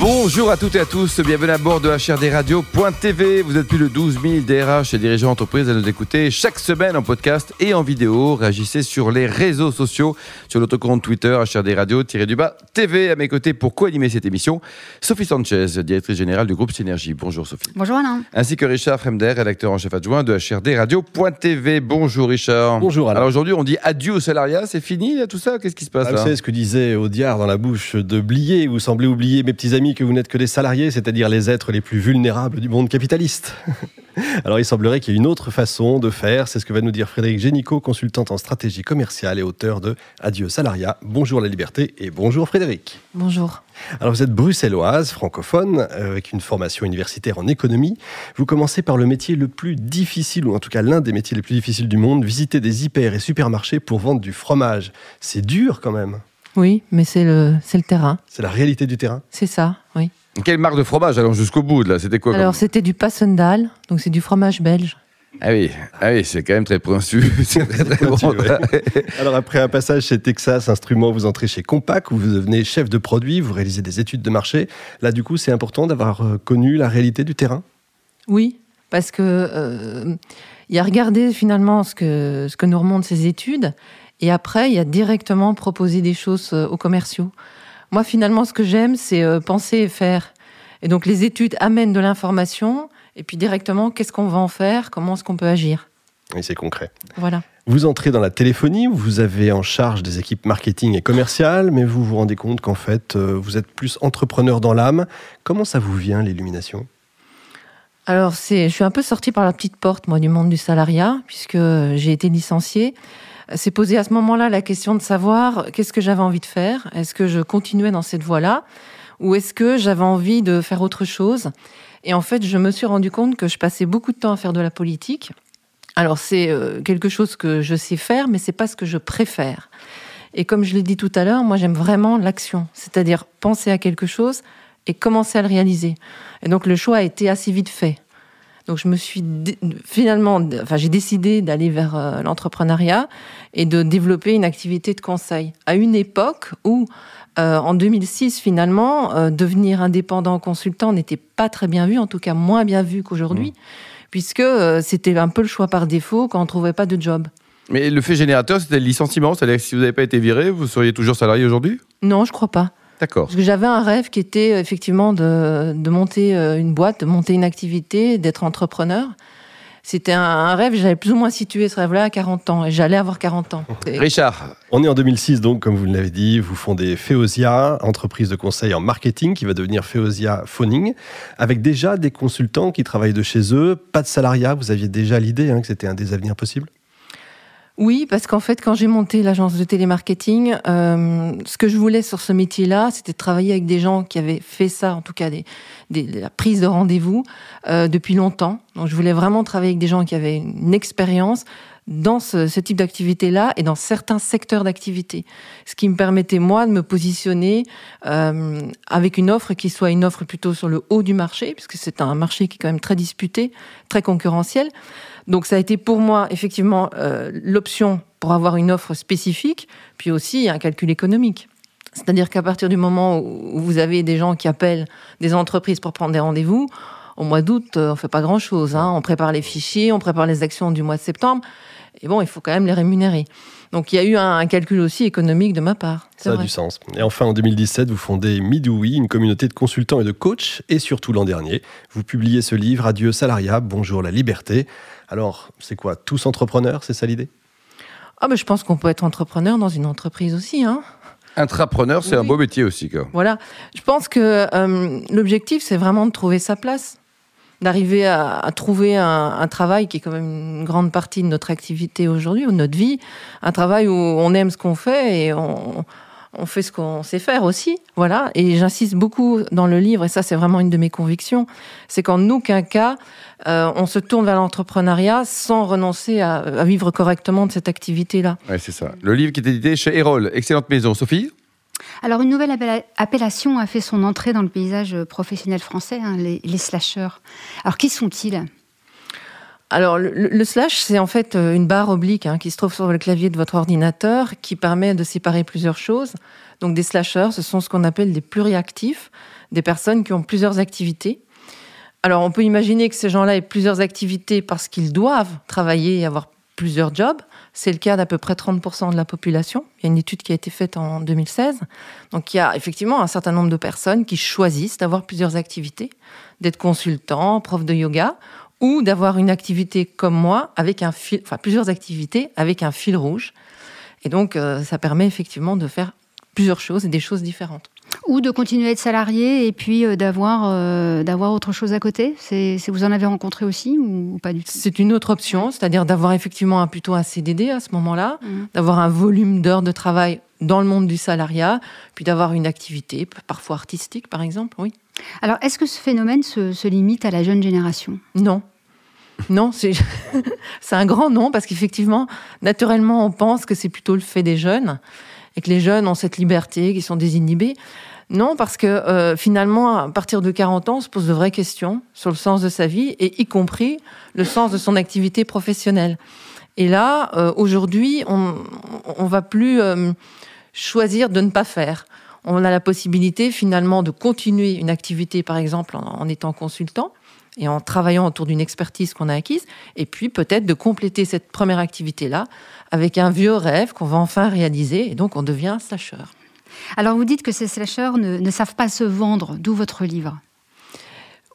Bonjour à toutes et à tous, bienvenue à bord de HRDRadio.tv. Vous êtes plus de 12 000 DRH et dirigeants d'entreprise à nous écouter chaque semaine en podcast et en vidéo. Réagissez sur les réseaux sociaux, sur notre compte Twitter HRDRadio-du-bas TV. À mes côtés pour co-animer cette émission, Sophie Sanchez, directrice générale du groupe Synergie. Bonjour Sophie. Bonjour Alain. Ainsi que Richard Fremder, rédacteur en chef adjoint de HRDRadio.tv. Bonjour Richard. Bonjour Alain. Alors aujourd'hui on dit adieu au salariat, c'est fini là, tout ça? Qu'est-ce qui se passe Ah, là? vous savez ce que disait Audiard dans la bouche de Blier? Vous semblez oublier, mes petits amis, que vous n'êtes que des salariés, c'est-à-dire les êtres les plus vulnérables du monde capitaliste. Alors il semblerait qu'il y ait une autre façon de faire, c'est ce que va nous dire Frédéric Génicaud, consultante en stratégie commerciale et auteur de Adieu salariat, bonjour la liberté et bonjour Frédéric. Bonjour. Alors vous êtes bruxelloise, francophone, avec une formation universitaire en économie. Vous commencez par le métier le plus difficile, ou en tout cas l'un des métiers les plus difficiles du monde, visiter des hyper et supermarchés pour vendre du fromage. C'est dur quand même. Oui, mais c'est le, c'est le terrain. C'est la réalité du terrain. C'est ça, oui. Quelle marque de fromage Allons jusqu'au bout là, c'était quoi Alors, c'était du Passendal, donc c'est du fromage belge. Ah oui, ah oui c'est quand même très pointu. c'est très très bon. Pointu, ouais. Alors après un passage chez Texas Instruments, vous entrez chez Compaq, où vous devenez chef de produit, vous réalisez des études de marché. Là du coup, c'est important d'avoir euh, connu la réalité du terrain. Oui, parce que euh, il y a regardé finalement ce que, ce que nous remontent ces études, et après, il y a directement proposé des choses euh, aux commerciaux. Moi, finalement, ce que j'aime, c'est euh, penser et faire. Et donc, les études amènent de l'information, et puis directement, qu'est-ce qu'on va en faire? Comment est-ce qu'on peut agir? Oui, c'est concret. Voilà. Vous entrez dans la téléphonie, vous avez en charge des équipes marketing et commerciales, mais vous vous rendez compte qu'en fait, euh, vous êtes plus entrepreneur dans l'âme. Comment ça vous vient, l'illumination? Alors, je suis un peu sortie par la petite porte, moi, du monde du salariat, puisque j'ai été licenciée. C'est posé à ce moment-là la question de savoir qu'est-ce que j'avais envie de faire? Est-ce que je continuais dans cette voie-là? Ou est-ce que j'avais envie de faire autre chose? Et en fait, je me suis rendu compte que je passais beaucoup de temps à faire de la politique. Alors, c'est euh, quelque chose que je sais faire, mais c'est pas ce que je préfère. Et comme je l'ai dit tout à l'heure, moi, j'aime vraiment l'action, c'est-à-dire penser à quelque chose et commencer à le réaliser. Et donc, le choix a été assez vite fait. Donc je me suis finalement, enfin j'ai décidé d'aller vers euh, l'entrepreneuriat et de développer une activité de conseil à une époque où, euh, en 2006 finalement, euh, devenir indépendant consultant n'était pas très bien vu, en tout cas moins bien vu qu'aujourd'hui, puisque euh, c'était un peu le choix par défaut quand on trouvait pas de job. Mais le fait générateur, c'était le licenciement, c'est-à-dire que si vous n'avez pas été viré, vous seriez toujours salarié aujourd'hui? Non, je crois pas. D'accord. Parce que j'avais un rêve qui était euh, effectivement de, de monter euh, une boîte, de monter une activité, d'être entrepreneur. C'était un, un rêve, j'avais plus ou moins situé ce rêve-là à 40 ans, et j'allais avoir 40 ans. Richard, On est en 2006, donc, comme vous l'avez dit, vous fondez Feosia, entreprise de conseil en marketing qui va devenir Feosia Phoning, avec déjà des consultants qui travaillent de chez eux, pas de salariat. Vous aviez déjà l'idée hein, que c'était un des avenirs possibles? Oui, parce qu'en fait, quand j'ai monté l'agence de télémarketing, euh, ce que je voulais sur ce métier-là, c'était travailler avec des gens qui avaient fait ça, en tout cas la prise de rendez-vous, euh, depuis longtemps. Donc, je voulais vraiment travailler avec des gens qui avaient une expérience dans ce, type d'activité-là et dans certains secteurs d'activité. Ce qui me permettait, moi, de me positionner euh, avec une offre qui soit une offre plutôt sur le haut du marché, puisque c'est un marché qui est quand même très disputé, très concurrentiel. Donc ça a été pour moi effectivement euh, l'option pour avoir une offre spécifique, puis aussi un calcul économique. C'est-à-dire qu'à partir du moment où vous avez des gens qui appellent des entreprises pour prendre des rendez-vous, au mois d'août, euh, on fait pas grand-chose. Hein. On prépare les fichiers, on prépare les actions du mois de septembre, et bon, il faut quand même les rémunérer. Donc il y a eu un, un calcul aussi économique de ma part. Ça a du sens. Et enfin, en 2017, vous fondez Midoui, une communauté de consultants et de coachs. Et surtout l'an dernier, vous publiez ce livre Adieu salariat, bonjour la liberté. Alors, c'est quoi Tous entrepreneurs, c'est ça l'idée? Ah ben, je pense qu'on peut être entrepreneur dans une entreprise aussi. Hein. intrapreneur, c'est un beau métier aussi. Quoi. Voilà. Je pense que euh, l'objectif, c'est vraiment de trouver sa place, d'arriver à, à trouver un, un travail qui est quand même une grande partie de notre activité aujourd'hui, ou de notre vie, un travail où on aime ce qu'on fait et on, on fait ce qu'on sait faire aussi. Voilà. Et j'insiste beaucoup dans le livre, et ça, c'est vraiment une de mes convictions, c'est qu'en aucun cas, euh, on se tourne vers l'entrepreneuriat sans renoncer à, à vivre correctement de cette activité-là. Ouais, c'est ça. Le livre qui est édité chez Erol, excellente maison. Sophie? Alors, une nouvelle appella- appellation a fait son entrée dans le paysage professionnel français, hein, les, les slasheurs. Alors, qui sont-ils? Alors, le, slash, c'est en fait euh, une barre oblique hein, qui se trouve sur le clavier de votre ordinateur qui permet de séparer plusieurs choses. Donc, des slashers, ce sont ce qu'on appelle des pluriactifs, des personnes qui ont plusieurs activités. Alors, on peut imaginer que ces gens-là aient plusieurs activités parce qu'ils doivent travailler et avoir plusieurs jobs. C'est le cas d'à peu près 30% de la population. Il y a une étude qui a été faite en 2016. Donc il y a effectivement un certain nombre de personnes qui choisissent d'avoir plusieurs activités, d'être consultant, prof de yoga, ou d'avoir une activité comme moi, avec un fil, enfin plusieurs activités avec un fil rouge. Et donc euh, ça permet effectivement de faire plusieurs choses et des choses différentes. Ou de continuer à être salarié et puis euh, d'avoir euh, d'avoir autre chose à côté. C'est vous en avez rencontré aussi ou pas du tout? C'est une autre option, c'est-à-dire d'avoir effectivement un, plutôt un CDD à ce moment-là, Mhm. d'avoir un volume d'heures de travail dans le monde du salariat, puis d'avoir une activité, parfois artistique par exemple, oui. Alors, est-ce que ce phénomène se, se limite à la jeune génération? Non. Non, c'est c'est un grand non, parce qu'effectivement, naturellement, on pense que c'est plutôt le fait des jeunes, que les jeunes ont cette liberté, qu'ils sont désinhibés. Non, parce que euh, finalement, à partir de 40 ans, on se pose de vraies questions sur le sens de sa vie, et y compris le sens de son activité professionnelle. Et là, euh, aujourd'hui, on on va plus euh, choisir de ne pas faire. On a la possibilité finalement de continuer une activité, par exemple, en étant consultant et en travaillant autour d'une expertise qu'on a acquise, et puis peut-être de compléter cette première activité-là avec un vieux rêve qu'on va enfin réaliser, et donc on devient slasher. Alors, vous dites que ces slasheurs ne, ne savent pas se vendre, d'où votre livre.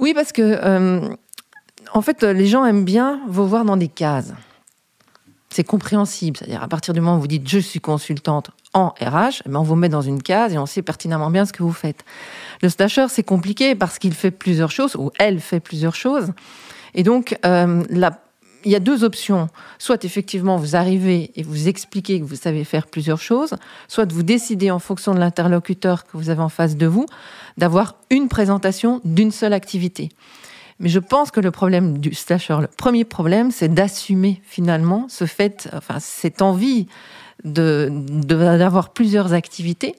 Oui, parce que euh, en fait, les gens aiment bien vous voir dans des cases. C'est compréhensible, c'est-à-dire à partir du moment où vous dites je suis consultante en RH, eh ben, on vous met dans une case et on sait pertinemment bien ce que vous faites. Le slasher, c'est compliqué parce qu'il fait plusieurs choses, ou elle fait plusieurs choses. Et donc, euh, il y a deux options. Soit effectivement, vous arrivez et vous expliquez que vous savez faire plusieurs choses, soit vous décidez en fonction de l'interlocuteur que vous avez en face de vous d'avoir une présentation d'une seule activité. Mais je pense que le problème du slasher, le premier problème, c'est d'assumer finalement ce fait, enfin cette envie de de- d'avoir plusieurs activités,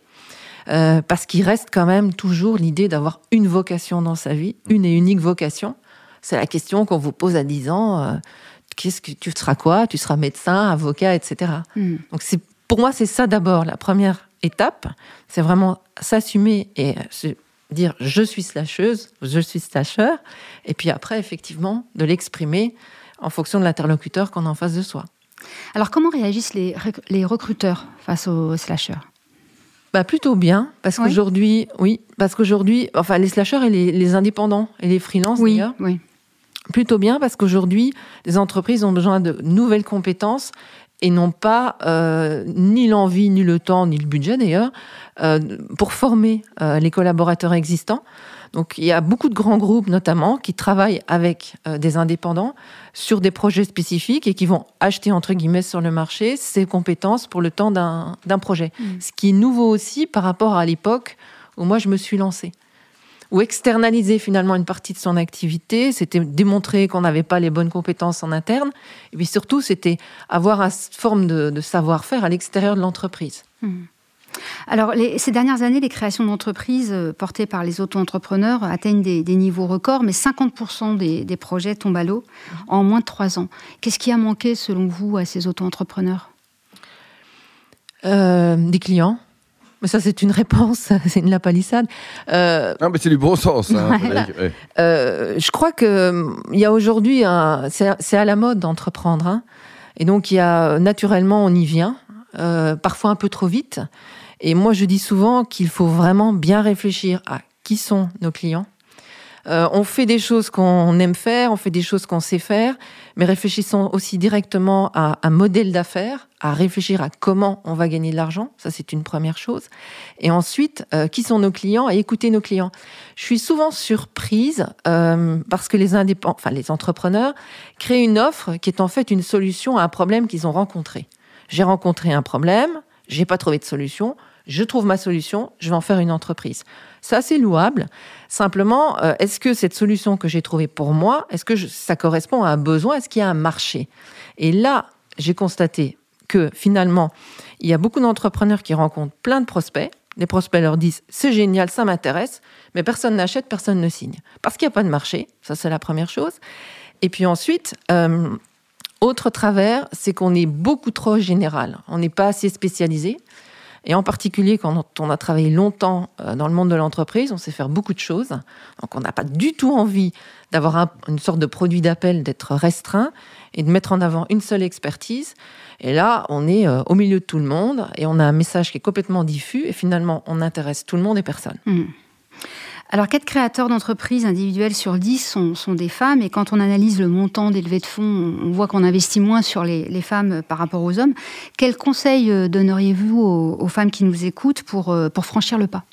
euh, parce qu'il reste quand même toujours l'idée d'avoir une vocation dans sa vie, une et unique vocation. C'est la question qu'on vous pose à 10 ans. euh, Qu'est-ce que tu seras quoi? Tu seras médecin, avocat, etc. Hmm. Donc c'est pour moi c'est ça d'abord la première étape, c'est vraiment s'assumer et se dire je suis slasheuse, je suis slasher, et puis après effectivement de l'exprimer en fonction de l'interlocuteur qu'on a en face de soi. Alors, comment réagissent les, rec- les recruteurs face aux slasheurs? Bah plutôt bien parce Oui. qu'aujourd'hui, oui, parce qu'aujourd'hui, enfin les slashers et les, les indépendants et les freelances Oui, d'ailleurs, oui. plutôt bien parce qu'aujourd'hui, les entreprises ont besoin de nouvelles compétences et n'ont pas euh, ni l'envie, ni le temps, ni le budget d'ailleurs, euh, pour former euh, les collaborateurs existants. Donc il y a beaucoup de grands groupes notamment qui travaillent avec euh, des indépendants sur des projets spécifiques et qui vont acheter entre guillemets sur le marché ces compétences pour le temps d'un projet. Ce qui est nouveau aussi par rapport à l'époque où moi je me suis lancée ou externaliser finalement une partie de son activité, c'était démontrer qu'on n'avait pas les bonnes compétences en interne, et puis surtout c'était avoir une forme de, de savoir-faire à l'extérieur de l'entreprise. Alors, les- ces dernières années, les créations d'entreprises euh, portées par les auto-entrepreneurs atteignent des, des niveaux records, mais 50% des, des projets tombent à l'eau en moins de trois ans. Qu'est-ce qui a manqué, selon vous, à ces auto-entrepreneurs? Euh, des clients, mais ça c'est une réponse, c'est une lapalissade. Euh, Non, mais c'est du bon sens. hein, ouais. Euh, je crois que hum, il y a aujourd'hui un, c'est à la mode d'entreprendre, hein. et donc il y a naturellement on y vient, euh, parfois un peu trop vite. Et moi je dis souvent qu'il faut vraiment bien réfléchir à qui sont nos clients. Euh, on fait des choses qu'on aime faire, on fait des choses qu'on sait faire, mais réfléchissons aussi directement à un modèle d'affaires, à réfléchir à comment on va gagner de l'argent. Ça, c'est une première chose. Et ensuite, euh, qui sont nos clients et écouter nos clients. Je suis souvent surprise euh, parce que les indépendants, enfin les entrepreneurs, créent une offre qui est en fait une solution à un problème qu'ils ont rencontré. J'ai rencontré un problème, j'ai pas trouvé de solution, je trouve ma solution, je vais en faire une entreprise. Ça, c'est louable. Simplement, euh, est-ce que cette solution que j'ai trouvée pour moi, est-ce que ça correspond à un besoin Est-ce qu'il y a un marché? Et là, j'ai constaté que finalement, il y a beaucoup d'entrepreneurs qui rencontrent plein de prospects. Les prospects leur disent c'est génial, ça m'intéresse, mais personne n'achète, personne ne signe. Parce qu'il n'y a pas de marché, ça c'est la première chose. Et puis ensuite, euh, autre travers, c'est qu'on est beaucoup trop général. On n'est pas assez spécialisé. Et en particulier, quand on a travaillé longtemps euh, dans le monde de l'entreprise, on sait faire beaucoup de choses. Donc, on n'a pas du tout envie d'avoir une sorte de produit d'appel, d'être restreint et de mettre en avant une seule expertise. Et là, on est euh, au milieu de tout le monde et on a un message qui est complètement diffus et finalement, on intéresse tout le monde et personne. Mmh. Alors, 4 créateurs d'entreprises individuelles sur 10 sont, des femmes, et quand on analyse le montant des levées de fonds, on voit qu'on investit moins sur les, femmes par rapport aux hommes. Quels conseils euh, donneriez-vous aux, femmes qui nous écoutent pour, euh, pour franchir le pas?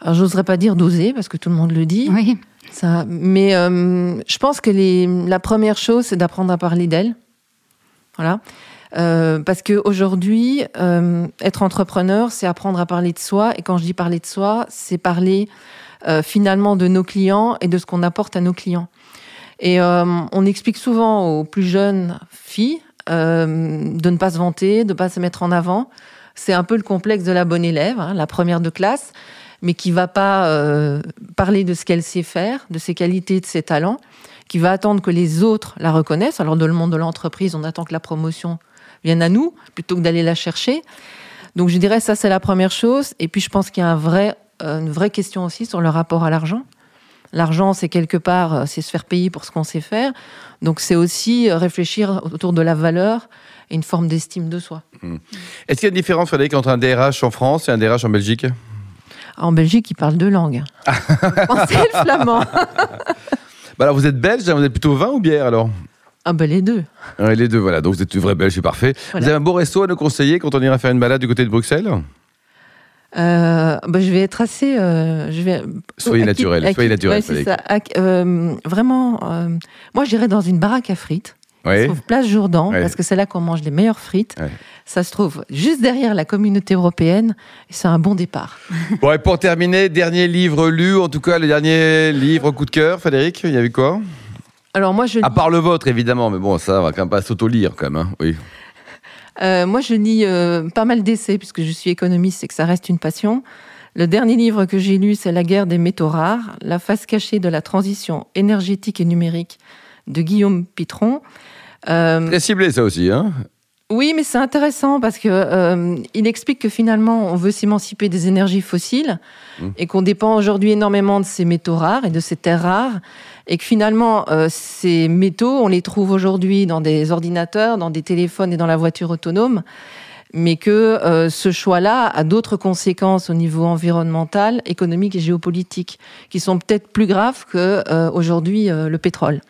Alors, j'oserais pas dire d'oser, parce que tout le monde le dit. Oui. Ça, mais euh, je pense que les, la première chose, c'est d'apprendre à parler d'elle. Voilà. Parce qu'aujourd'hui, euh, être entrepreneur, c'est apprendre à parler de soi. Et quand je dis parler de soi, c'est parler euh, finalement de nos clients et de ce qu'on apporte à nos clients. Et euh, on explique souvent aux plus jeunes filles euh, de ne pas se vanter, de ne pas se mettre en avant. C'est un peu le complexe de la bonne élève, hein, la première de classe, mais qui va pas parler de ce qu'elle sait faire, de ses qualités, de ses talents, qui va attendre que les autres la reconnaissent. Alors dans le monde de l'entreprise, on attend que la promotion vienne à nous plutôt que d'aller la chercher. Donc je dirais ça c'est la première chose. Et puis je pense qu'il y a un vrai euh, une vraie question aussi sur le rapport à l'argent. L'argent, c'est quelque part, euh, c'est se faire payer pour ce qu'on sait faire. Donc, c'est aussi euh, réfléchir autour de la valeur et une forme d'estime de soi. Hmm. Est-ce qu'il y a une différence, Frédéric, entre un DRH en France et un DRH en Belgique? En Belgique, ils parlent deux langues. Français et le flamand. bah alors, vous êtes belge, vous êtes plutôt vin ou bière alors? Ah ben les deux. les deux, voilà. Donc vous êtes une vraie belge, c'est parfait. Vous avez un beau resto à nous conseiller quand on ira faire une balade du côté de Bruxelles euh, bah, je vais être assez. Euh, je vais, soyez naturel, soyez naturel. ça. Euh, vraiment, euh, moi j'irais dans une baraque à frites. Ça se trouve Place Jourdan, parce que c'est là qu'on mange les meilleures frites. Ça se trouve juste derrière la communauté européenne, c'est un bon départ. Bon, et pour terminer, dernier livre lu, en tout cas le dernier livre coup de cœur, Frédéric, il y avait quoi? Alors moi je. À part le vôtre évidemment, mais bon, ça on va quand même pas s'auto-lire quand même, hein. oui. Euh, moi, je lis euh, pas mal d'essais puisque je suis économiste et que ça reste une passion. Le dernier livre que j'ai lu, c'est La guerre des métaux rares, la face cachée de la transition énergétique et numérique de Guillaume Pitron. Euh, Très ciblé, ça aussi, hein oui, mais c'est intéressant parce que euh, il explique que finalement, on veut s'émanciper des énergies fossiles mmh. et qu'on dépend aujourd'hui énormément de ces métaux rares et de ces terres rares, et que finalement, euh, ces métaux, on les trouve aujourd'hui dans des ordinateurs, dans des téléphones et dans la voiture autonome, mais que euh, ce choix-là a d'autres conséquences au niveau environnemental, économique et géopolitique, qui sont peut-être plus graves que aujourd'hui le pétrole.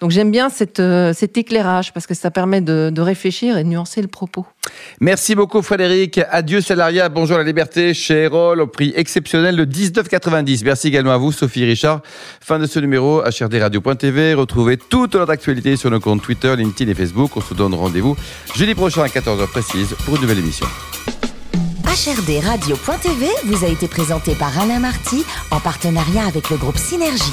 Donc j'aime bien euh, cet éclairage parce que ça permet de, réfléchir et de nuancer le propos. Merci beaucoup Frédéric. Adieu salariat, bonjour la liberté chez Erol au prix exceptionnel de 19,90. Merci également à vous Sophie Richard. Fin de ce numéro HRDRadio.tv. Retrouvez toute notre actualité sur nos comptes Twitter, LinkedIn et Facebook. On se donne rendez-vous jeudi prochain à 14h précise pour une nouvelle émission. HRDRadio.tv vous a été présenté par Alain Marty en partenariat avec le groupe Synergie.